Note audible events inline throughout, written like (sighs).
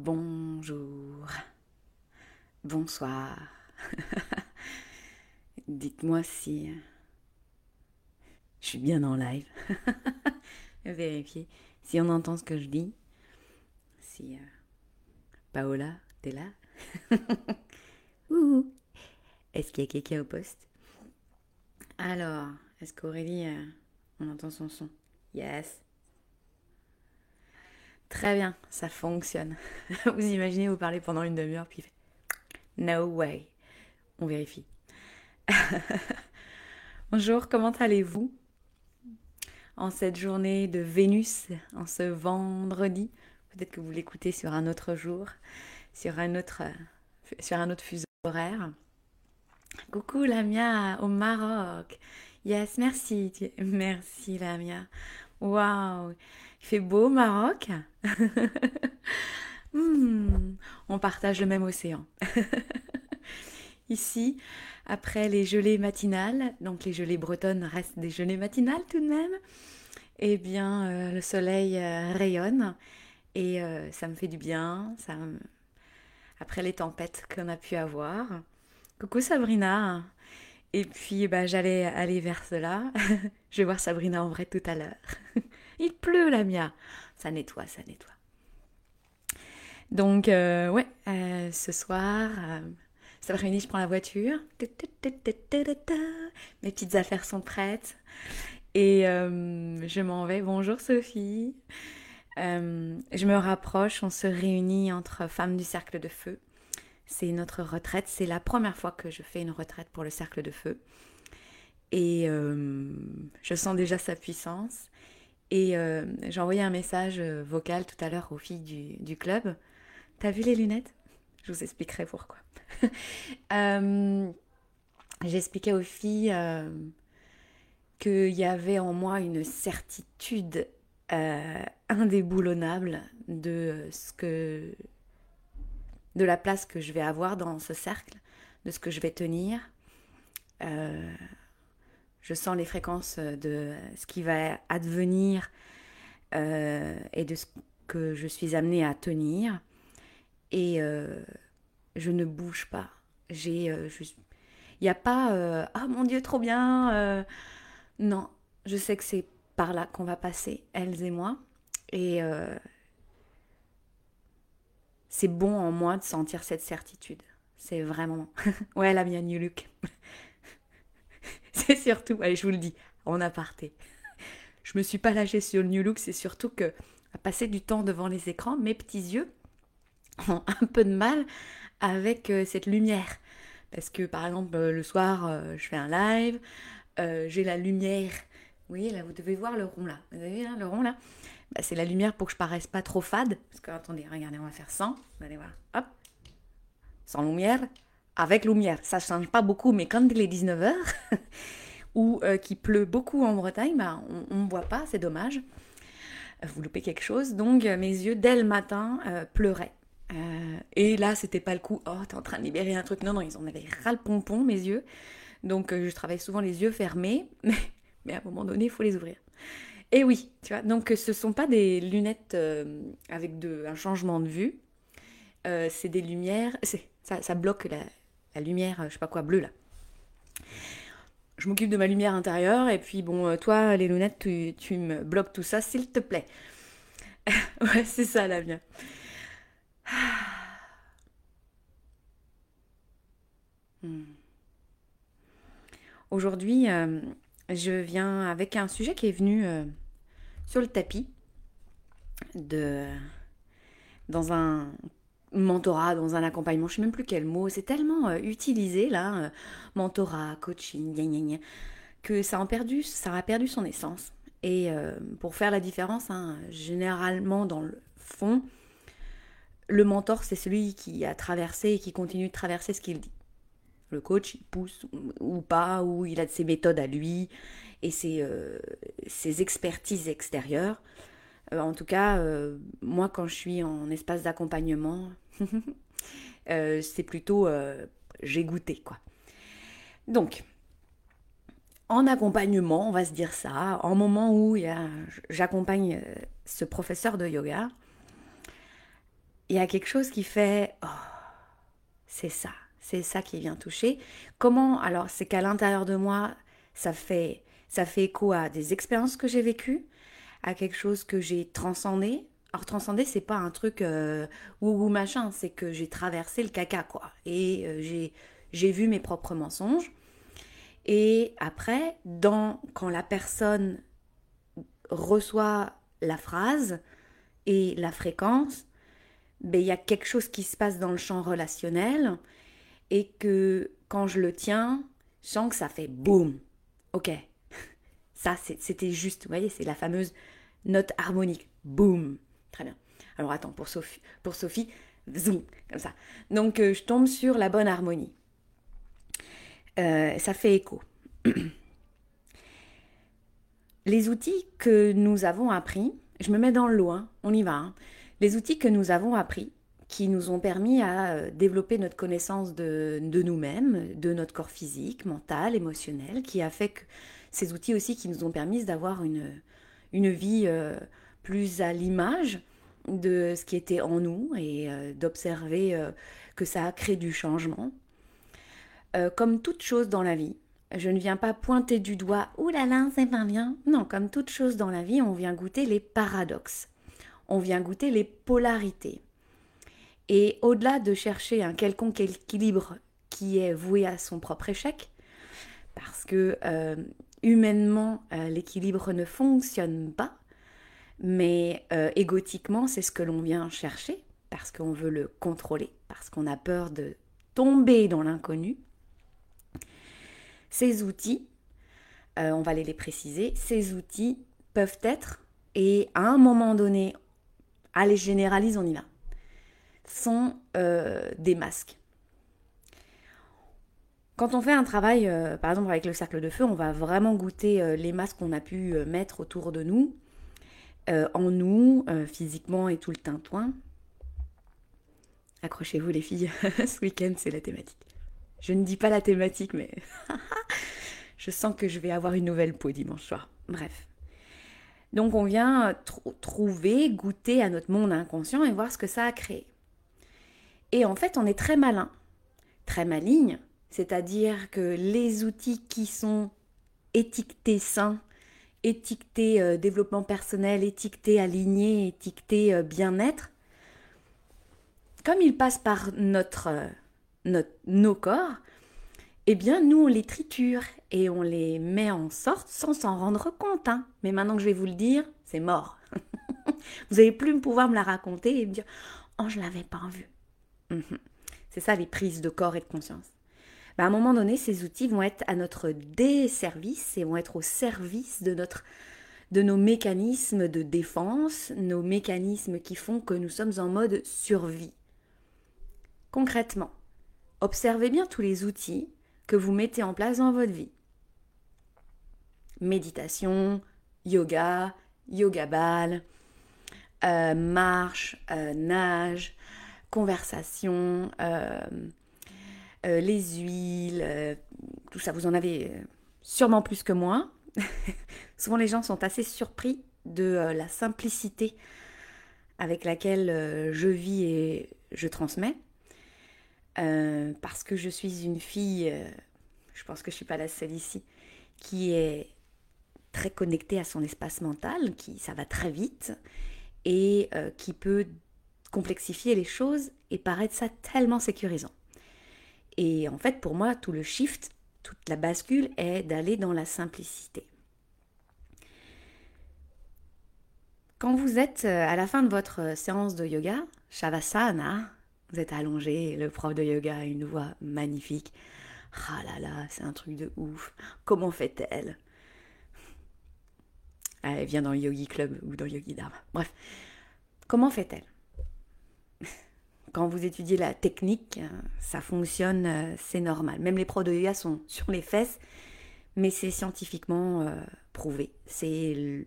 Bonjour. Bonsoir. (laughs) Dites-moi si euh, je suis bien en live. (laughs) Vérifiez si on entend ce que je dis. Si euh, Paola, t'es là? (laughs) Est-ce qu'il y a quelqu'un au poste? Alors, est-ce qu'Aurélie, euh, on entend son son? Yes. Très bien, ça fonctionne. (laughs) Vous imaginez, vous parlez pendant une demi-heure, puis No way. On vérifie. (laughs) Bonjour, comment allez-vous? En cette journée de Vénus, en ce vendredi, peut-être que vous l'écoutez sur un autre jour, sur un autre, sur un autre fuseau horaire. Coucou Lamia au Maroc. Yes, merci. Merci Lamia. Waouh, il fait beau au Maroc. (laughs) Hmm, on partage le même océan. (laughs) Ici, après les gelées matinales, donc les gelées bretonnes restent des gelées matinales tout de même, eh bien euh, le soleil euh, rayonne et euh, ça me fait du bien. Après les tempêtes qu'on a pu avoir. Coucou Sabrina. Et puis bah, j'allais aller vers cela. (laughs) Je vais voir Sabrina en vrai tout à l'heure. (laughs) Il pleut la mia. Ça nettoie, ça nettoie. Donc, euh, ouais, euh, ce soir, euh, cet après-midi, je prends la voiture. Mes petites affaires sont prêtes. Et je m'en vais. Bonjour Sophie. je me rapproche, on se réunit entre femmes du cercle de feu. C'est notre retraite. C'est la première fois que je fais une retraite pour le cercle de feu. Et je sens déjà sa puissance. Et j'ai envoyé un message vocal tout à l'heure aux filles du, club T'as vu les lunettes? Je vous expliquerai pourquoi. (laughs) euh, J'expliquais aux filles euh, qu'il y avait en moi une certitude euh, indéboulonnable de ce que de la place que je vais avoir dans ce cercle, de ce que je vais tenir. Euh, je sens les fréquences de ce qui va advenir et de ce que je suis amenée à tenir et euh, je ne bouge pas. J'ai, euh, il n'y a pas euh, ah mon Dieu trop bien. non, je sais que c'est par là qu'on va passer, elles et moi, et c'est bon en moi de sentir cette certitude. C'est vraiment. (laughs) ouais, la mienne, Look. (laughs) c'est surtout, allez, je vous le dis, en aparté. (laughs) je me suis pas lâchée sur le New Look, c'est surtout que à passer du temps devant les écrans, mes petits yeux (laughs) ont un peu de mal avec euh, cette lumière. Parce que par exemple, euh, le soir, euh, je fais un live, j'ai la lumière. Vous voyez, là, vous devez voir le rond là. Vous avez vu le rond là? Bah, C'est la lumière pour que je paraisse pas trop fade. Parce que, attendez, regardez, on va faire sans. Vous allez voir. Hop. Sans lumière, avec lumière. Ça ne change pas beaucoup, mais quand il est 19h, (laughs) ou qu'il pleut beaucoup en Bretagne, bah, on ne voit pas, c'est dommage. Vous loupez quelque chose. Donc, mes yeux, dès le matin, pleuraient. Euh, et là, c'était pas le coup, oh, t'es en train de libérer un truc. Non, non, ils en avaient ras le pompon, mes yeux. Donc, euh, je travaille souvent les yeux fermés, (laughs) mais, à un moment donné, il faut les ouvrir. Et oui, tu vois, donc ce sont pas des lunettes euh, avec de, un changement de vue, c'est des lumières, ça bloque la, la, lumière, je sais pas quoi, bleue là. Je m'occupe de ma lumière intérieure, et puis bon, toi, les lunettes, tu, me bloques tout ça, s'il te plaît. (laughs) ouais, c'est ça la mienne. (sighs) Hmm. Aujourd'hui, euh, je viens avec un sujet qui est venu euh, sur le tapis de dans un mentorat, dans un accompagnement, je sais même plus quel mot, c'est tellement euh, utilisé là, mentorat, coaching, que ça a perdu, ça a perdu son essence. Et pour faire la différence, hein, généralement dans le fond, le mentor, c'est celui qui a traversé et qui continue de traverser ce qu'il dit. Le coach, il pousse ou pas, ou il a ses méthodes à lui et ses, euh, expertises extérieures. Euh, en tout cas, euh, moi, quand je suis en espace d'accompagnement, (laughs) c'est plutôt j'ai goûté, quoi. Donc, en accompagnement, on va se dire ça, en moment où j'accompagne ce professeur de yoga, il y a quelque chose qui fait oh, c'est ça, c'est ça qui vient toucher. Comment Alors, c'est qu'à l'intérieur de moi, ça fait ça fait écho à des expériences que j'ai vécues, à quelque chose que j'ai transcendé. Alors transcender, c'est pas un truc euh, ou machin, c'est que j'ai traversé le caca quoi, et euh, j'ai vu mes propres mensonges. Et après, quand la personne reçoit la phrase et la fréquence, ben, il y a quelque chose qui se passe dans le champ relationnel et que quand je le tiens, je sens que ça fait boum. Ok, (laughs) ça c'était juste, vous voyez, c'est la fameuse note harmonique. Boum. Très bien. Alors attends, pour Sophie, zoom, comme ça. Donc euh, je tombe sur la bonne harmonie. Euh, ça fait écho. (clears throat) Les outils que nous avons appris, je me mets dans le loin, on y va. Hein. Les outils que nous avons appris, qui nous ont permis à euh, développer notre connaissance de, nous-mêmes, de notre corps physique, mental, émotionnel, qui a fait que ces outils aussi qui nous ont permis d'avoir une, vie plus à l'image de ce qui était en nous et euh, d'observer que ça a créé du changement. comme toute chose dans la vie, je ne viens pas pointer du doigt, ouh là là, c'est pas bien. Non, comme toute chose dans la vie, on vient goûter les paradoxes. On vient goûter les polarités. Et au-delà de chercher un quelconque équilibre qui est voué à son propre échec, parce que euh, humainement, euh, l'équilibre ne fonctionne pas, mais euh, égotiquement, c'est ce que l'on vient chercher, parce qu'on veut le contrôler, parce qu'on a peur de tomber dans l'inconnu. Ces outils, euh, on va aller les préciser, ces outils peuvent être, et à un moment donné, allez, généralise, on y va, sont euh, des masques. Quand on fait un travail, par exemple avec le cercle de feu, on va vraiment goûter les masques qu'on a pu mettre autour de nous, en nous, physiquement et tout le tintouin. Accrochez-vous les filles, (laughs) ce week-end c'est la thématique. Je ne dis pas la thématique, mais (laughs) je sens que je vais avoir une nouvelle peau dimanche soir. Bref. Donc on vient trouver, goûter à notre monde inconscient et voir ce que ça a créé. Et en fait, on est très malin, très maligne, c'est-à-dire que les outils qui sont étiquetés sains, étiquetés euh, développement personnel, étiquetés aligné, étiquetés euh, bien-être, comme ils passent par notre euh, nos corps, eh bien nous on les triture et on les met en sorte sans s'en rendre compte. Hein. Mais maintenant que je vais vous le dire, c'est mort. (laughs) vous n'allez plus pouvoir me la raconter et me dire Oh, je l'avais pas vu. Mhm. c'est ça les prises de corps et de conscience. Ben, à un moment donné, ces outils vont être à notre desservice et vont être au service de notre de nos mécanismes de défense, nos mécanismes qui font que nous sommes en mode survie. Concrètement, Observez bien tous les outils que vous mettez en place dans votre vie. Méditation, yoga, yoga ball, euh, marche, euh, nage, conversation, euh, les huiles, tout ça, vous en avez sûrement plus que moi. (laughs) Souvent les gens sont assez surpris de la simplicité avec laquelle je vis et je transmets. Euh, parce que je suis une fille, euh, je pense que je ne suis pas la seule ici, qui est très connectée à son espace mental, qui ça va très vite et euh, qui peut complexifier les choses et paraître ça tellement sécurisant. Et en fait, pour moi, tout le shift, toute la bascule est d'aller dans la simplicité. Quand vous êtes à la fin de votre séance de yoga, Shavasana, vous êtes allongé, le prof de yoga a une voix magnifique. Ah là là, c'est un truc de ouf. Comment fait-elle? Elle vient dans le Yogi Club ou dans le Yogi Dharma. Bref, comment fait-elle? Quand vous étudiez la technique, ça fonctionne, euh, c'est normal. Même les profs de yoga sont (laughs) sur les fesses, mais c'est scientifiquement euh, prouvé. C'est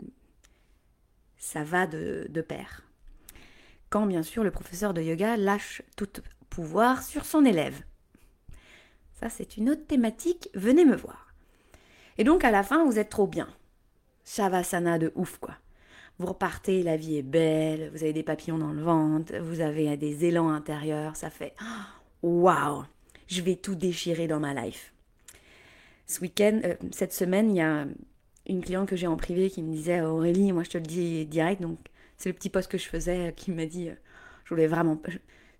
ça va de, de pair quand bien sûr le professeur de yoga lâche tout pouvoir sur son élève. Ça c'est une autre thématique, venez me voir. Et donc à la fin vous êtes trop bien. Shavasana de ouf quoi. Vous repartez, la vie est belle, vous avez des papillons dans le ventre, vous avez des élans intérieurs, ça fait (gasps) waouh, je vais tout déchirer dans ma life. Ce week-end, euh, cette semaine, il y a une cliente que j'ai en privé qui me disait Aurélie, moi je te le dis direct, donc c'est le petit poste que je faisais qui m'a dit je voulais vraiment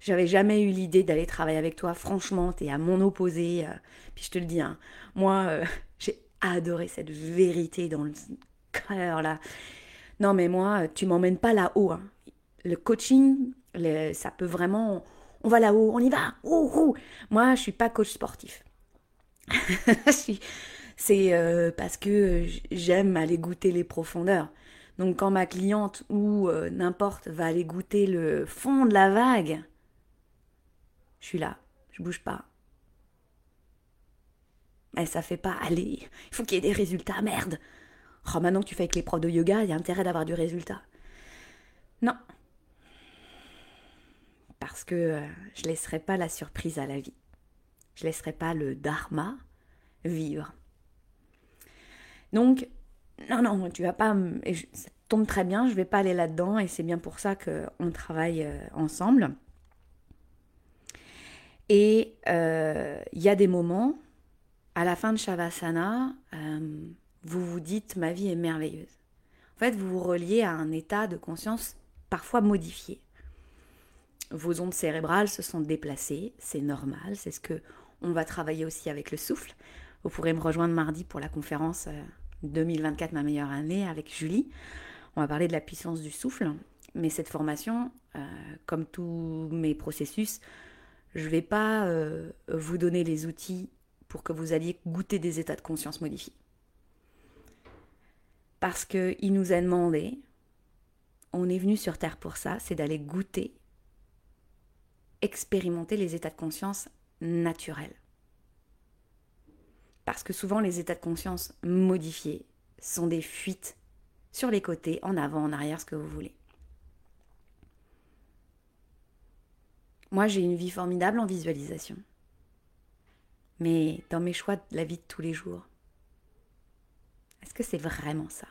j'avais jamais eu l'idée d'aller travailler avec toi. Franchement, tu es à mon opposé. Euh. Puis je te le dis, hein, moi, euh, (laughs) j'ai adoré cette vérité dans le cœur là. Non, mais moi, tu m'emmènes pas là-haut. Hein. Le coaching, ça peut vraiment. On va là-haut, on y va. Moi, je suis pas coach sportif. (laughs) C'est euh, parce que j'aime aller goûter les profondeurs. Donc quand ma cliente ou n'importe va aller goûter le fond de la vague, je suis là, je bouge pas. Mais ça fait pas aller. Il faut qu'il y ait des résultats, merde. Oh, maintenant que tu fais avec les profs de yoga, il y a intérêt d'avoir du résultat. Non. Parce que euh, je laisserai pas la surprise à la vie. Je laisserai pas le dharma vivre. Donc, non, non, tu vas pas. Ça tombe très bien, je vais pas aller là-dedans et c'est bien pour ça qu'on travaille euh, ensemble. Et euh, il y a des moments, à la fin de Shavasana, vous vous dites ma vie est merveilleuse. En fait, vous vous reliez à un état de conscience parfois modifié. Vos ondes cérébrales se sont déplacées, c'est normal, c'est ce que on va travailler aussi avec le souffle. Vous pourrez me rejoindre mardi pour la conférence 2024 euh, ma meilleure année avec Julie. On va parler de la puissance du souffle, mais cette formation, comme tous mes processus, je ne vais pas euh, vous donner les outils pour que vous alliez goûter des états de conscience modifiés. Parce qu'il nous a demandé, on est venu sur Terre pour ça, c'est d'aller goûter, expérimenter les états de conscience naturels. Parce que souvent les états de conscience modifiés sont des fuites sur les côtés, en avant, en arrière, ce que vous voulez. Moi, j'ai une vie formidable en visualisation. Mais dans mes choix de la vie de tous les jours, est-ce que c'est vraiment ça?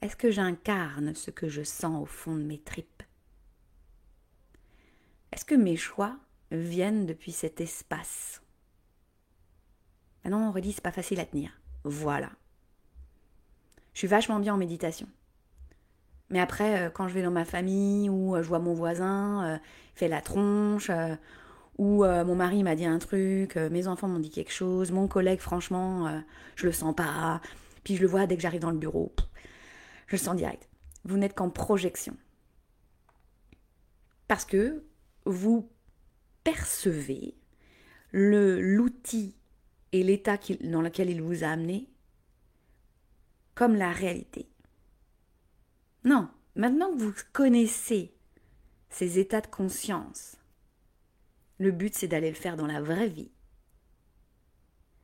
Est-ce que j'incarne ce que je sens au fond de mes tripes? Est-ce que mes choix viennent depuis cet espace? Ah non, on redit, c'est pas facile à tenir. Voilà. Je suis vachement bien en méditation. Mais après, euh, quand je vais dans ma famille ou euh, je vois mon voisin euh, fait la tronche, ou mon mari m'a dit un truc, mes enfants m'ont dit quelque chose, mon collègue, franchement, je le sens pas. Puis je le vois dès que j'arrive dans le bureau, je le sens direct. Vous n'êtes qu'en projection. Parce que vous percevez l'outil et l'état dans lequel il vous a amené comme la réalité. Non, maintenant que vous connaissez ces états de conscience, le but c'est d'aller le faire dans la vraie vie.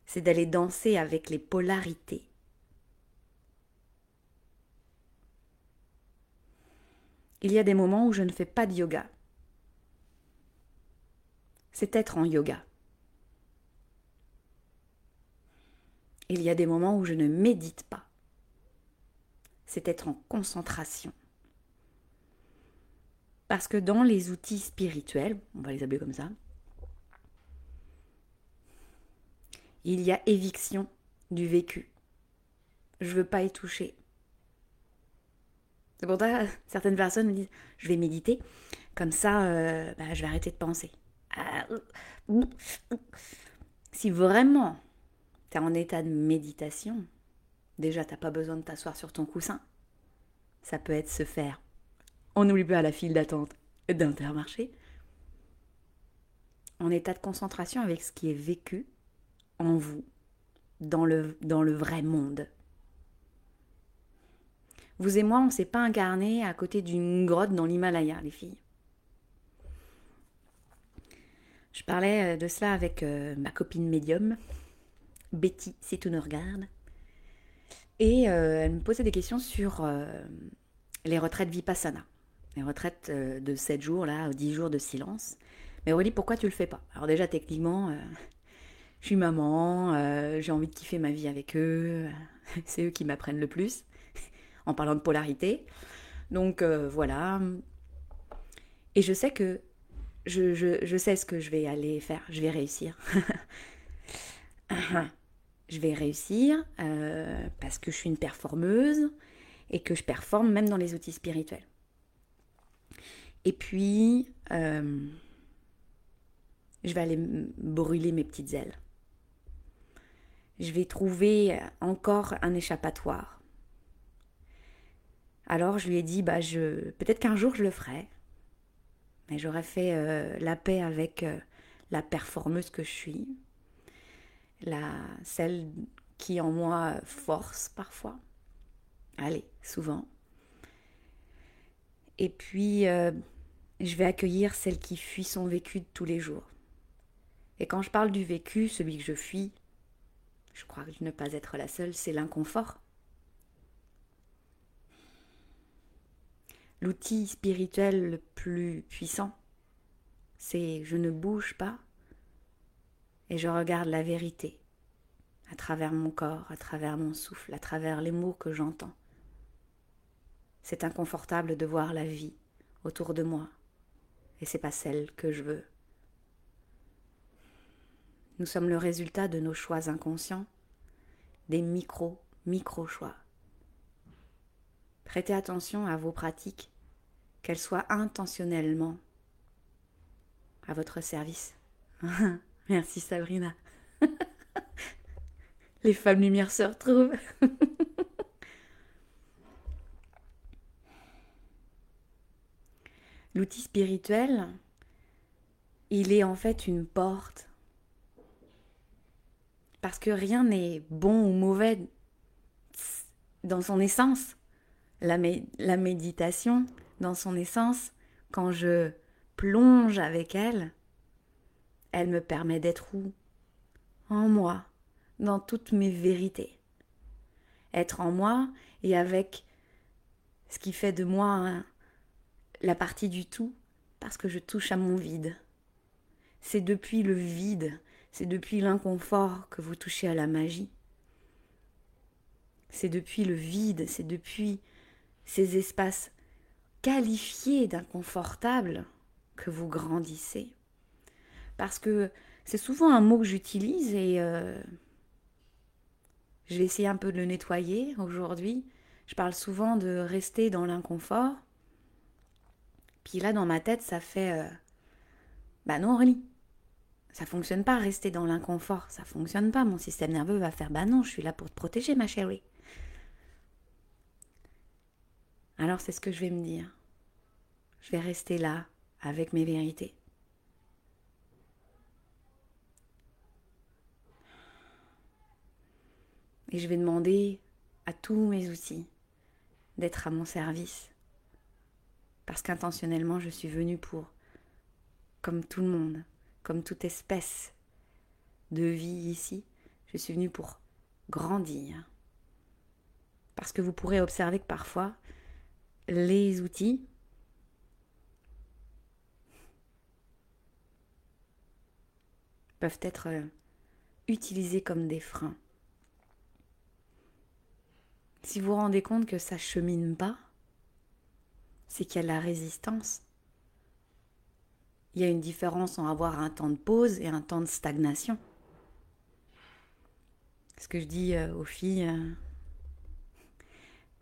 C'est d'aller danser avec les polarités. Il y a des moments où je ne fais pas de yoga. C'est être en yoga. Il y a des moments où je ne médite pas c'est être en concentration. Parce que dans les outils spirituels, on va les appeler comme ça, il y a éviction du vécu. Je veux pas y toucher. C'est pour ça certaines personnes me disent je vais méditer, comme ça euh, bah, je vais arrêter de penser. Si vraiment tu es en état de méditation, Déjà, t'as pas besoin de t'asseoir sur ton coussin. Ça peut être se faire. On n'oublie pas la file d'attente d'Intermarché. En état de concentration avec ce qui est vécu en vous, dans le, dans le vrai monde. Vous et moi, on ne s'est pas incarné à côté d'une grotte dans l'Himalaya, les filles. Je parlais euh, de cela avec euh, ma copine médium, Betty, si tu nous regardes. Et euh, elle me posait des questions sur les retraites vipassana, les retraites de 7 jours, là, 10 jours de silence. Mais Aurélie, pourquoi tu le fais pas? Alors déjà, techniquement, je suis maman, j'ai envie de kiffer ma vie avec eux, (laughs) c'est eux qui m'apprennent le plus, en parlant de polarité. Donc euh, voilà. Et je sais que je, sais ce que je vais aller faire. Je vais réussir. (laughs) je vais réussir euh, parce que je suis une performeuse et que je performe même dans les outils spirituels. Et puis, euh, je vais aller brûler mes petites ailes. Je vais trouver encore un échappatoire. Alors je lui ai dit, bah je, peut-être qu'un jour je le ferai, mais j'aurais fait euh, la paix avec euh, la performeuse que je suis, la celle qui en moi force parfois, allez, souvent. Et puis euh, je vais accueillir celle qui fuit son vécu de tous les jours. Et quand je parle du vécu, celui que je fuis, je crois que ne pas être la seule, c'est l'inconfort. L'outil spirituel le plus puissant, c'est je ne bouge pas et je regarde la vérité à travers mon corps, à travers mon souffle, à travers les mots que j'entends. C'est inconfortable de voir la vie autour de moi et c'est pas celle que je veux. Nous sommes le résultat de nos choix inconscients, des micro, micro-choix. Prêtez attention à vos pratiques, qu'elles soient intentionnellement à votre service. (laughs) Merci Sabrina. (laughs) Les femmes lumières se retrouvent. (laughs) L'outil spirituel, il est en fait une porte parce que rien n'est bon ou mauvais dans son essence. La, méditation, dans son essence, quand je plonge avec elle, elle me permet d'être où? En moi, dans toutes mes vérités. Être en moi et avec ce qui fait de moi la partie du tout, parce que je touche à mon vide. C'est depuis le vide c'est depuis l'inconfort que vous touchez à la magie. C'est depuis le vide, c'est depuis ces espaces qualifiés d'inconfortables que vous grandissez. Parce que c'est souvent un mot que j'utilise et euh, je vais essayer un peu de le nettoyer aujourd'hui. Je parle souvent de rester dans l'inconfort. Puis là, dans ma tête, ça fait... Euh, bah non, Aurélie, ça fonctionne pas, rester dans l'inconfort, ça fonctionne pas. Mon système nerveux va faire bah non, je suis là pour te protéger, ma chérie. Alors c'est ce que je vais me dire. Je vais rester là avec mes vérités. Et je vais demander à tous mes outils d'être à mon service. Parce qu'intentionnellement, je suis venue pour, comme tout le monde, comme toute espèce de vie ici, je suis venue pour grandir. Parce que vous pourrez observer que parfois, les outils peuvent être euh, utilisés comme des freins. Si vous vous rendez compte que ça chemine pas, c'est qu'il y a la résistance il y a une différence en avoir un temps de pause et un temps de stagnation. Ce que je dis euh, aux filles, euh,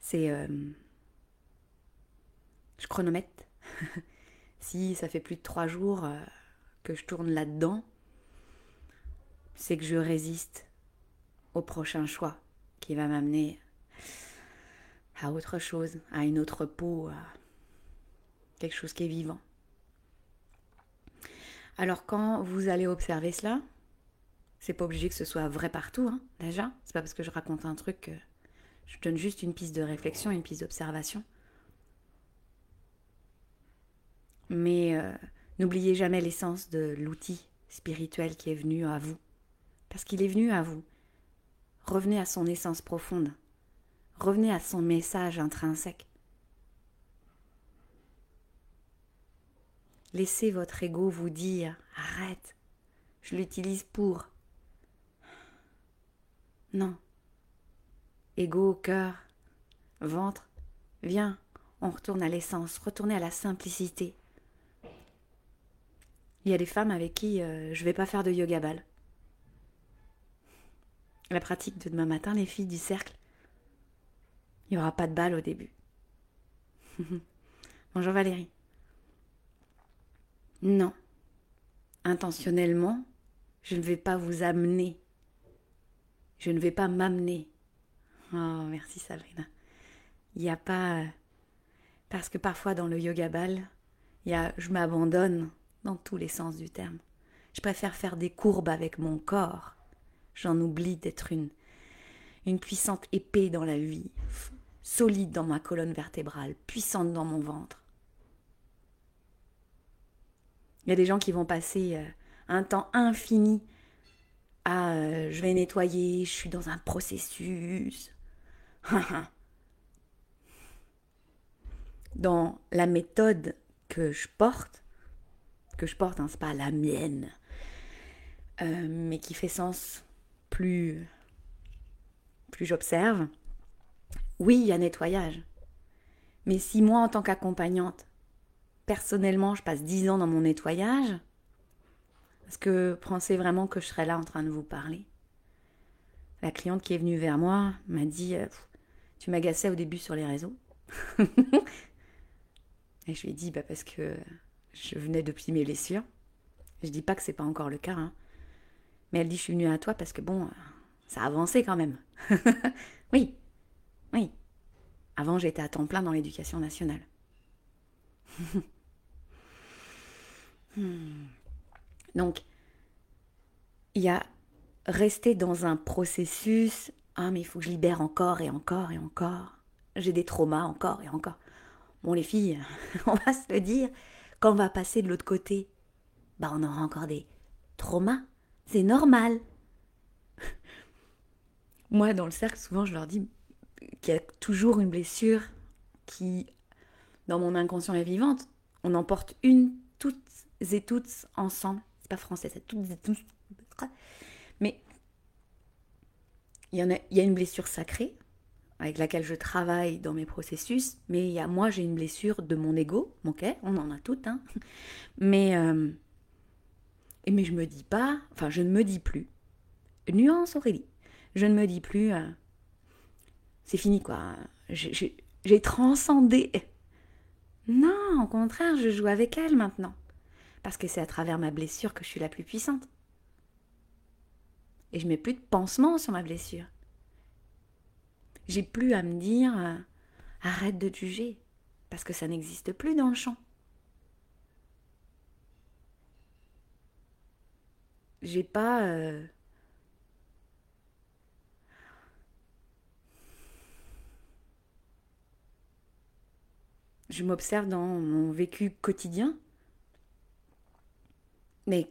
c'est je chronomètre. (laughs) si ça fait plus de trois jours que je tourne là-dedans, c'est que je résiste au prochain choix qui va m'amener à autre chose, à une autre peau, à quelque chose qui est vivant. Alors quand vous allez observer cela, c'est pas obligé que ce soit vrai partout, hein, déjà. C'est pas parce que je raconte un truc que je donne juste une piste de réflexion, une piste d'observation. Mais euh, n'oubliez jamais l'essence de l'outil spirituel qui est venu à vous. Parce qu'il est venu à vous. Revenez à son essence profonde. Revenez à son message intrinsèque. Laissez votre ego vous dire arrête, je l'utilise pour. Non. Ego, cœur, ventre, viens, on retourne à l'essence, retourner à la simplicité. Il y a des femmes avec qui euh, je vais pas faire de yoga ball. La pratique de demain matin, les filles du cercle, il n'y aura pas de balle au début. (laughs) Bonjour Valérie. Non. Intentionnellement, je ne vais pas vous amener. Je ne vais pas m'amener. Oh, merci Sabrina. Il n'y a pas... Parce que parfois dans le yoga ball, il y a je m'abandonne dans tous les sens du terme. Je préfère faire des courbes avec mon corps. J'en oublie d'être une, une puissante épée dans la vie, solide dans ma colonne vertébrale, puissante dans mon ventre. Il y a des gens qui vont passer euh, un temps infini à euh, je vais nettoyer, je suis dans un processus. (laughs) dans la méthode que je porte, que je porte, hein, c'est pas la mienne, euh, mais qui fait sens plus, plus j'observe. Oui, il y a nettoyage. Mais si moi, en tant qu'accompagnante, personnellement, je passe dix ans dans mon nettoyage, est-ce que pensez vraiment que je serais là en train de vous parler? La cliente qui est venue vers moi m'a dit euh, Tu m'agaçais au début sur les réseaux. (laughs) Et je lui ai dit bah, Parce que je venais de plier mes blessures. Je dis pas que c'est pas encore le cas. Hein. Mais elle dit Je suis venue à toi parce que bon, ça a avancé quand même. (laughs) oui, oui. Avant, j'étais à temps plein dans l'éducation nationale. (laughs) Hmm. Donc, il y a rester dans un processus. Ah, mais il faut que je libère encore et encore et encore. J'ai des traumas encore et encore. Bon, les filles, (laughs) on va se le dire, quand on va passer de l'autre côté, bah, on aura encore des traumas. C'est normal. (laughs) Moi, dans le cercle, souvent, je leur dis qu'il y a toujours une blessure qui, dans mon inconscient est vivante. On en porte une toutes et toutes ensemble pas français, c'est toutes et tous. Mais il y, en a, il y a une blessure sacrée avec laquelle je travaille dans mes processus, mais il moi j'ai une blessure de mon ego, ok, on en a toutes, hein. Mais euh, mais je me dis pas, enfin je ne me dis plus. Nuance Aurélie, je ne me dis plus, euh, c'est fini quoi. J'ai transcendé. Non, au contraire, je joue avec elle maintenant parce que c'est à travers ma blessure que je suis la plus puissante. Et je mets plus de pansement sur ma blessure. J'ai plus à me dire euh, arrête de juger, parce que ça n'existe plus dans le champ. J'ai pas. Euh, je m'observe dans mon vécu quotidien mais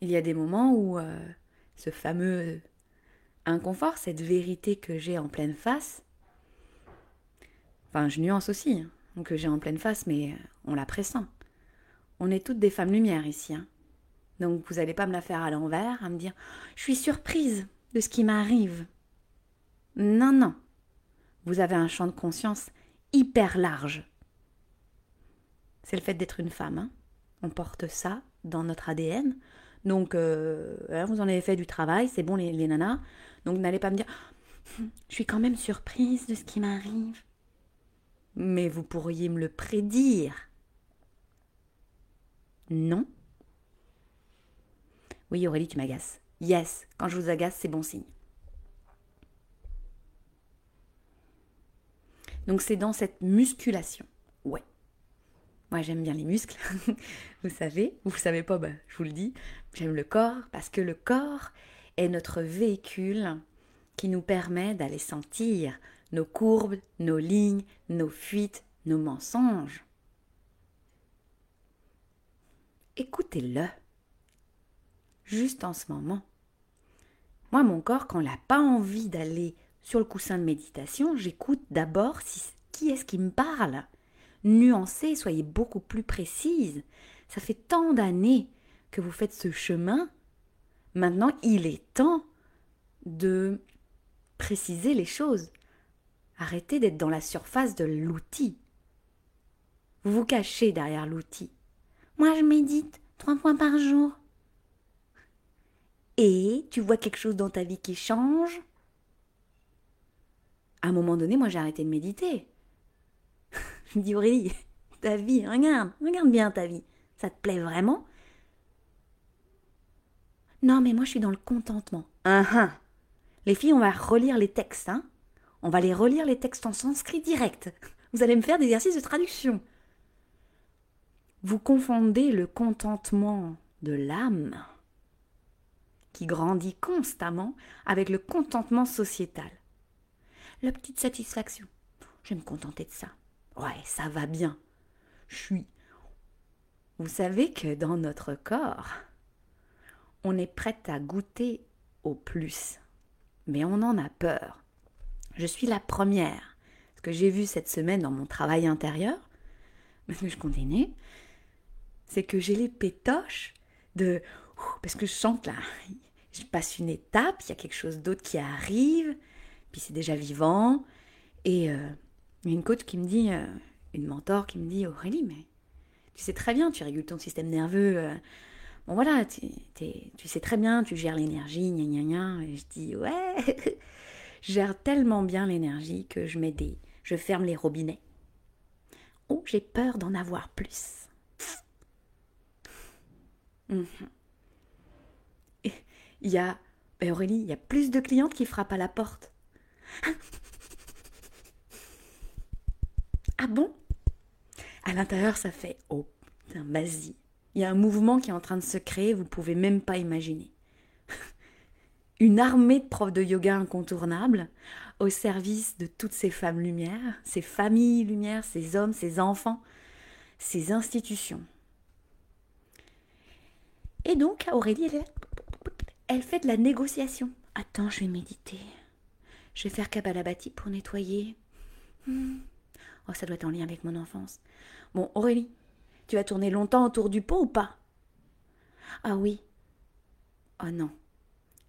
il y a des moments où euh, ce fameux inconfort, cette vérité que j'ai en pleine face, enfin je nuance aussi, hein, que j'ai en pleine face, mais on la pressent. On est toutes des femmes lumière ici. Hein. Donc vous n'allez pas me la faire à l'envers, à me dire je suis surprise de ce qui m'arrive. Non, non. Vous avez un champ de conscience hyper large. C'est le fait d'être une femme. Hein. On porte ça dans notre ADN. Donc, euh, vous en avez fait du travail, c'est bon les nanas. Donc, n'allez pas me dire, je suis quand même surprise de ce qui m'arrive. Mais vous pourriez me le prédire. Non Oui, Aurélie, tu m'agaces. Yes, quand je vous agace, c'est bon signe. Donc, c'est dans cette musculation. Ouais. Moi, j'aime bien les muscles, (laughs) vous savez. Vous savez pas, ben, je vous le dis. J'aime le corps parce que le corps notre véhicule qui nous permet d'aller sentir nos courbes, nos lignes, nos fuites, nos mensonges. Écoutez-le. Juste en ce moment. Moi, mon corps, quand il n'a pas envie d'aller sur le coussin de méditation, j'écoute d'abord qui est-ce qui me parle nuancée, soyez beaucoup plus précise. Ça fait tant d'années que vous faites ce chemin. Maintenant, il est temps de préciser les choses. Arrêtez d'être dans la surface de l'outil. Vous vous cachez derrière l'outil. Moi, je médite trois fois par jour. Et tu vois quelque chose dans ta vie qui change À un moment donné, moi, j'ai arrêté de méditer. (laughs) je dis, Aurélie, (laughs) ta vie, regarde, regarde bien ta vie. Ça te plaît vraiment? Non, mais moi, je suis dans le contentement. Uh Les filles, on va relire les textes, hein On va les relire les textes en sanskrit direct. Vous allez me faire des exercices de traduction. Vous confondez le contentement de l'âme, qui grandit constamment, avec le contentement sociétal. La petite satisfaction. Je vais me contenter de ça. Ouais, ça va bien. Je suis. Vous savez que dans notre corps, on est prête à goûter au plus, mais on en a peur. Je suis la première. Ce que j'ai vu cette semaine dans mon travail intérieur, (laughs) parce que je continue, c'est que j'ai les pétoches de... Parce que je sens là, (laughs) je passe une étape, il y a quelque chose d'autre qui arrive, puis c'est déjà vivant. Et euh, une coach qui me dit, euh, une mentor qui me dit, Aurélie, mais tu sais très bien, tu régules ton système nerveux. Euh, bon voilà, tu, sais très bien, tu gères l'énergie, gna gna gna. Et je dis, ouais, (laughs) je gère tellement bien l'énergie que je mets. Je ferme les robinets. Oh, j'ai peur d'en avoir plus. (laughs) Mhm. Il y a, ben Aurélie, il y a plus de clientes qui frappent à la porte. (laughs) ah bon? À l'intérieur, ça fait oh putain, vas-y. Il y a un mouvement qui est en train de se créer, vous pouvez même pas imaginer. (laughs) Une armée de profs de yoga incontournables au service de toutes ces femmes lumières, ces familles lumières, ces hommes, ces enfants, ces institutions. Et donc, Aurélie, elle, fait de la négociation. Attends, je vais méditer. Je vais faire Kabbalabati pour nettoyer. Hmm. Oh, ça doit être en lien avec mon enfance. Bon, Aurélie, tu vas tourner longtemps autour du pot ou pas? Ah oui. Oh non.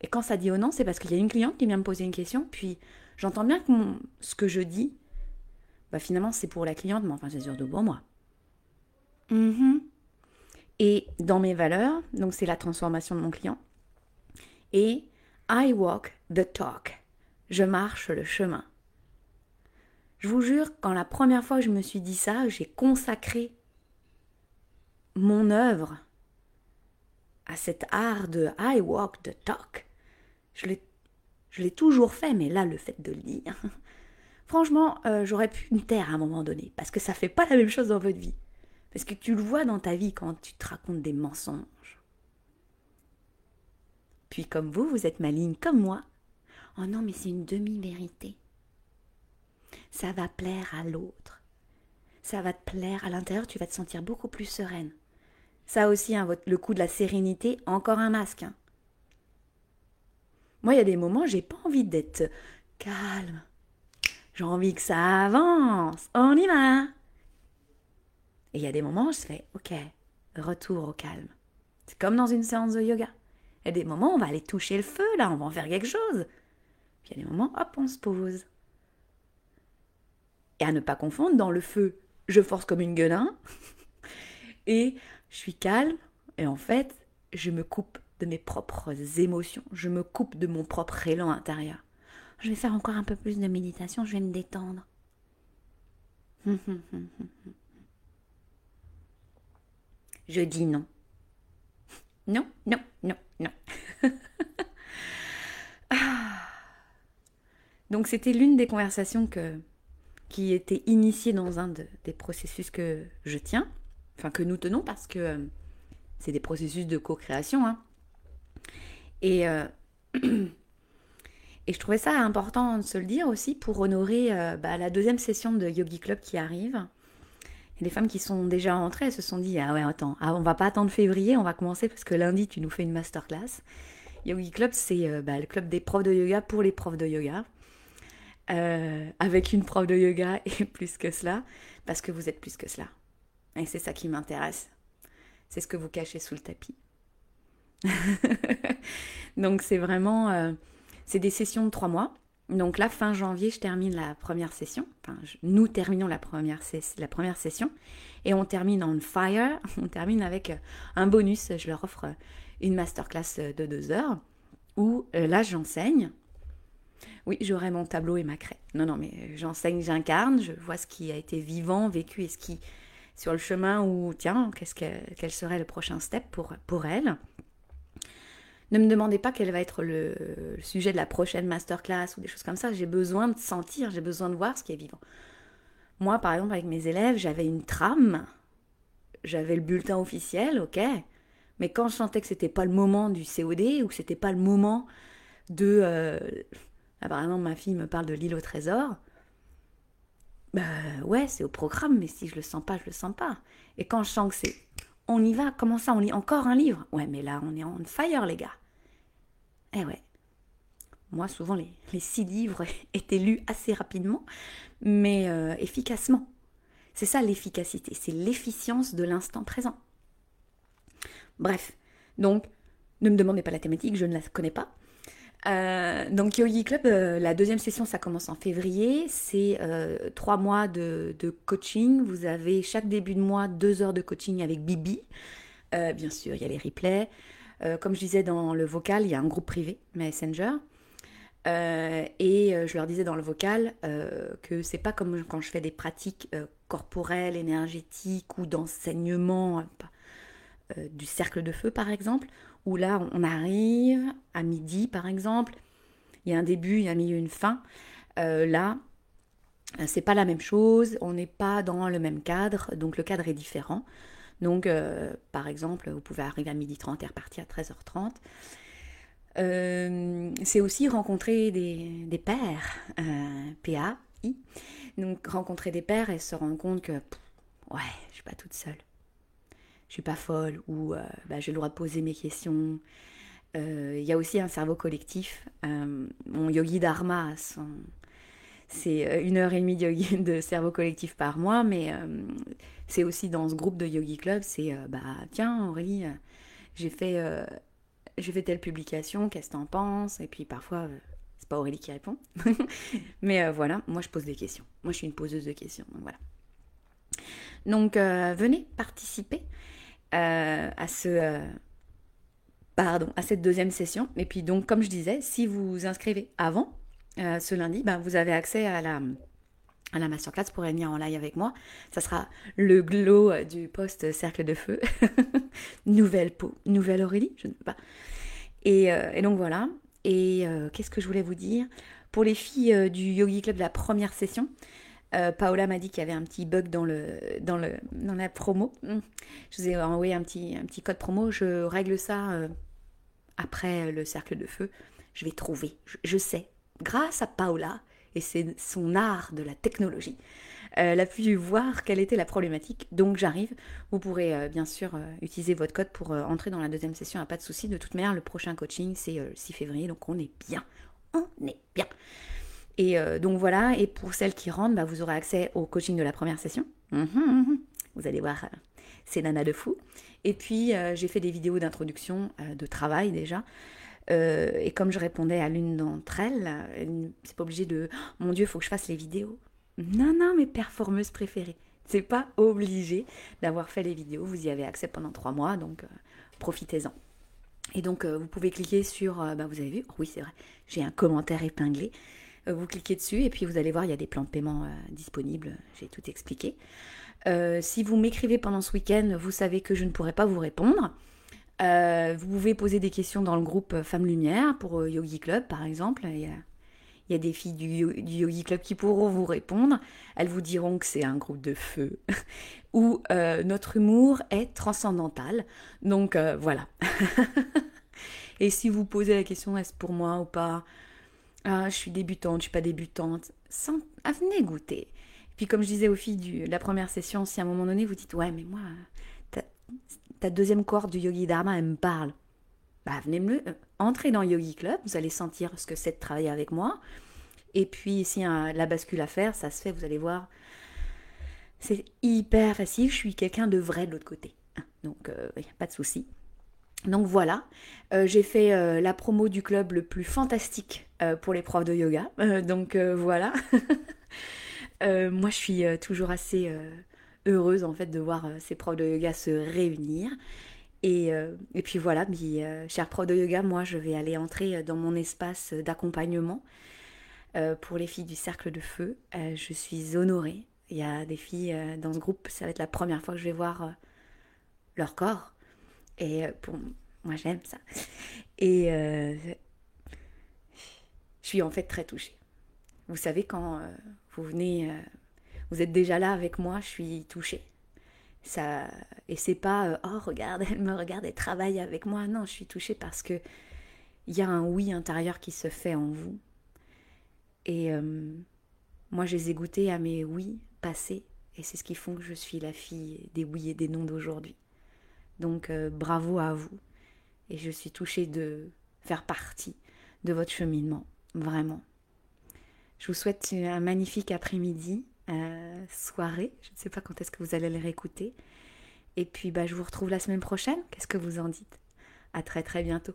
Et quand ça dit oh non, c'est parce qu'il y a une cliente qui vient me poser une question, puis j'entends bien que ce que je dis, bah finalement c'est pour la cliente, mais enfin c'est sûr de pour moi. Mm et dans mes valeurs, donc c'est la transformation de mon client. Et I walk the talk. Je marche le chemin. Je vous jure, quand la première fois que je me suis dit ça, j'ai consacré mon œuvre à cet art de I walk the talk. Je l'ai, toujours fait, mais là, le fait de le dire, (laughs) franchement, euh, j'aurais pu me taire à un moment donné, parce que ça fait pas la même chose dans votre vie. Parce que tu le vois dans ta vie quand tu te racontes des mensonges. Puis comme vous, vous êtes maligne comme moi. Oh non, mais c'est une demi-vérité. Ça va plaire à l'autre. Ça va te plaire à l'intérieur, tu vas te sentir beaucoup plus sereine. Ça aussi, hein, le coup de la sérénité, encore un masque. Hein. Moi, il y a des moments, j'ai pas envie d'être calme. J'ai envie que ça avance. On y va. Et il y a des moments je fais, ok, retour au calme. C'est comme dans une séance de yoga. Il y a des moments on va aller toucher le feu, là, on va en faire quelque chose. Puis il y a des moments, hop, on se pose. Et à ne pas confondre, dans le feu, je force comme une gueulin. (laughs) et je suis calme. Et en fait, je me coupe de mes propres émotions. Je me coupe de mon propre élan intérieur. Je vais faire encore un peu plus de méditation, je vais me détendre. Je dis non. Non, non, non, non. (laughs) Ah. Donc c'était l'une des conversations qui était initiée dans un des processus que je tiens, enfin que nous tenons parce que euh, c'est des processus de co-création. Hein. Et, euh, (clears throat) et je trouvais ça important de se le dire aussi pour honorer euh, bah, la deuxième session de Yogi Club qui arrive les femmes qui sont déjà entrées, elles se sont dit Ah ouais, attends, ah, on va pas attendre février, on va commencer parce que lundi, tu nous fais une masterclass. Yogi Club, c'est bah, le club des profs de yoga pour les profs de yoga. Avec une prof de yoga (laughs) et plus que cela, parce que vous êtes plus que cela. Et c'est ça qui m'intéresse. C'est ce que vous cachez sous le tapis. (laughs) Donc c'est vraiment... Euh, c'est des sessions de trois mois. Donc là, fin janvier, je termine la première session. Enfin, nous terminons la première, la première session. Et on termine en fire. (laughs) On termine avec euh, un bonus. Je leur offre une masterclass de deux heures où là, j'enseigne. Oui, j'aurai mon tableau et ma craie. Non, non, mais j'enseigne, j'incarne, je vois ce qui a été vivant, vécu et ce qui, sur le chemin où, tiens, qu'est-ce que, quel serait le prochain step pour, pour elle? Ne me demandez pas quel va être le, sujet de la prochaine masterclass ou des choses comme ça. J'ai besoin de sentir, j'ai besoin de voir ce qui est vivant. Moi, par exemple, avec mes élèves, j'avais une trame, j'avais le bulletin officiel, ok. Mais quand je sentais que c'était pas le moment du COD ou que c'était pas le moment de. Euh, par exemple, ma fille me parle de l'île au trésor. Bah ouais, c'est au programme, mais si je le sens pas, je le sens pas. Et quand je sens que c'est on y va, comment ça, on lit encore un livre? Ouais, mais là, on est en fire, les gars. Eh ouais. Moi, souvent, les, six livres (laughs) étaient lus assez rapidement, mais euh, efficacement. C'est ça l'efficacité, c'est l'efficience de l'instant présent. Bref, donc, ne me demandez pas la thématique, je ne la connais pas. Euh, donc Yogi Club, euh, la deuxième session, ça commence en février. C'est euh, trois mois de, coaching. Vous avez chaque début de mois deux heures de coaching avec Bibi. bien sûr, il y a les replays. comme je disais dans le vocal, il y a un groupe privé, Messenger. et je leur disais dans le vocal que c'est pas comme quand je fais des pratiques corporelles, énergétiques ou d'enseignement du cercle de feu par exemple, où là, on arrive à midi, par exemple. Il y a un début, il y a un milieu, une fin. Euh, là, c'est pas la même chose. On n'est pas dans le même cadre, donc le cadre est différent. Donc, euh, par exemple, vous pouvez arriver à midi 30 et repartir à 13h30. Euh, c'est aussi rencontrer des, des pairs, PAI. Donc, rencontrer des pairs et se rendre compte que, ouais, je suis pas toute seule je suis pas folle ou euh, bah, j'ai le droit de poser mes questions. Euh, il y a aussi un cerveau collectif. Euh, mon yogi dharma, c'est une heure et demie de, yogi, (laughs) de cerveau collectif par mois, mais c'est aussi dans ce groupe de yogi club, c'est bah tiens Aurélie, j'ai fait j'ai fait telle publication, qu'est-ce que t'en penses? Et puis parfois c'est pas Aurélie qui répond, (laughs) mais voilà, moi je pose des questions. Moi je suis une poseuse de questions, donc voilà. Donc venez participer. Euh, à ce euh, pardon, à cette deuxième session. Et puis donc, comme je disais, si vous vous inscrivez avant euh, ce lundi, ben, vous avez accès à la, à la masterclass pour venir en live avec moi. Ça sera le glow du post cercle de feu. (laughs) nouvelle peau, nouvelle Aurélie, je ne sais pas. Et, donc voilà. Et qu'est-ce que je voulais vous dire? Pour les filles du Yogi Club de la première session, euh, Paola m'a dit qu'il y avait un petit bug dans, la promo. Hmm. Je vous ai envoyé un petit, code promo. Je règle ça euh, après le cercle de feu. Je vais trouver. Je, sais. Grâce à Paola et c'est son art de la technologie, elle a pu voir quelle était la problématique. Donc j'arrive. Vous pourrez bien sûr utiliser votre code pour entrer dans la deuxième session. pas de souci. De toute manière, le prochain coaching, c'est le 6 février. Donc on est bien. On est bien. Et euh, donc voilà, et pour celles qui rentrent, bah, vous aurez accès au coaching de la première session. Mhm, mhm. Vous allez voir, euh, c'est nana de fou. Et puis euh, j'ai fait des vidéos d'introduction de travail déjà. et comme je répondais à l'une d'entre elles, c'est pas obligé de oh, mon Dieu, faut que je fasse les vidéos. Non, non, mes performeuses préférées. C'est pas obligé d'avoir fait les vidéos. Vous y avez accès pendant trois mois, donc profitez-en. Et donc vous pouvez cliquer sur, bah, vous avez vu, oui c'est vrai, j'ai un commentaire épinglé. Euh, vous cliquez dessus et puis vous allez voir, il y a des plans de paiement euh, disponibles. J'ai tout expliqué. Euh, si vous m'écrivez pendant ce week-end, vous savez que je ne pourrai pas vous répondre. vous pouvez poser des questions dans le groupe Femmes Lumière pour Yogi Club, par exemple. Il y, a, des filles du, Yogi Club qui pourront vous répondre. Elles vous diront que c'est un groupe de feu, (laughs) où notre humour est transcendantal. Donc voilà. (laughs) Et si vous posez la question est-ce pour moi ou pas? Ah, je suis débutante, je suis pas débutante. Sans... Ah, venez goûter. puis comme je disais aux filles de la première session, si à un moment donné vous dites ouais mais moi ta, deuxième corde du Yogi Dharma elle me parle, bah venez me euh, entrez dans Yogi Club, vous allez sentir ce que c'est de travailler avec moi. Et puis y a la bascule à faire, ça se fait, vous allez voir. C'est hyper facile, je suis quelqu'un de vrai de l'autre côté. Donc il n'y a pas de souci. Donc voilà, euh, j'ai fait euh, la promo du club le plus fantastique euh, pour les profs de yoga. (laughs) donc voilà. (laughs) moi je suis toujours assez heureuse en fait de voir ces profs de yoga se réunir. Et, et puis voilà, chers profs de yoga, moi je vais aller entrer dans mon espace d'accompagnement pour les filles du cercle de feu. je suis honorée. Il y a des filles dans ce groupe, ça va être la première fois que je vais voir leur corps. Et pour, moi, j'aime ça. Et euh, je suis en fait très touchée. Vous savez, quand euh, vous venez, euh, vous êtes déjà là avec moi, je suis touchée. Ça, et c'est pas oh regarde, elle me regarde, elle travaille avec moi. Non, je suis touchée parce que il y a un oui intérieur qui se fait en vous. Et moi, je les ai goûtés à mes oui passés, et c'est ce qui font que je suis la fille des oui et des non d'aujourd'hui. Donc bravo à vous. Et je suis touchée de faire partie de votre cheminement, vraiment. Je vous souhaite un magnifique après-midi, euh, soirée. Je ne sais pas quand est-ce que vous allez les réécouter. Et puis, bah, je vous retrouve la semaine prochaine. Qu'est-ce que vous en dites? À très très bientôt.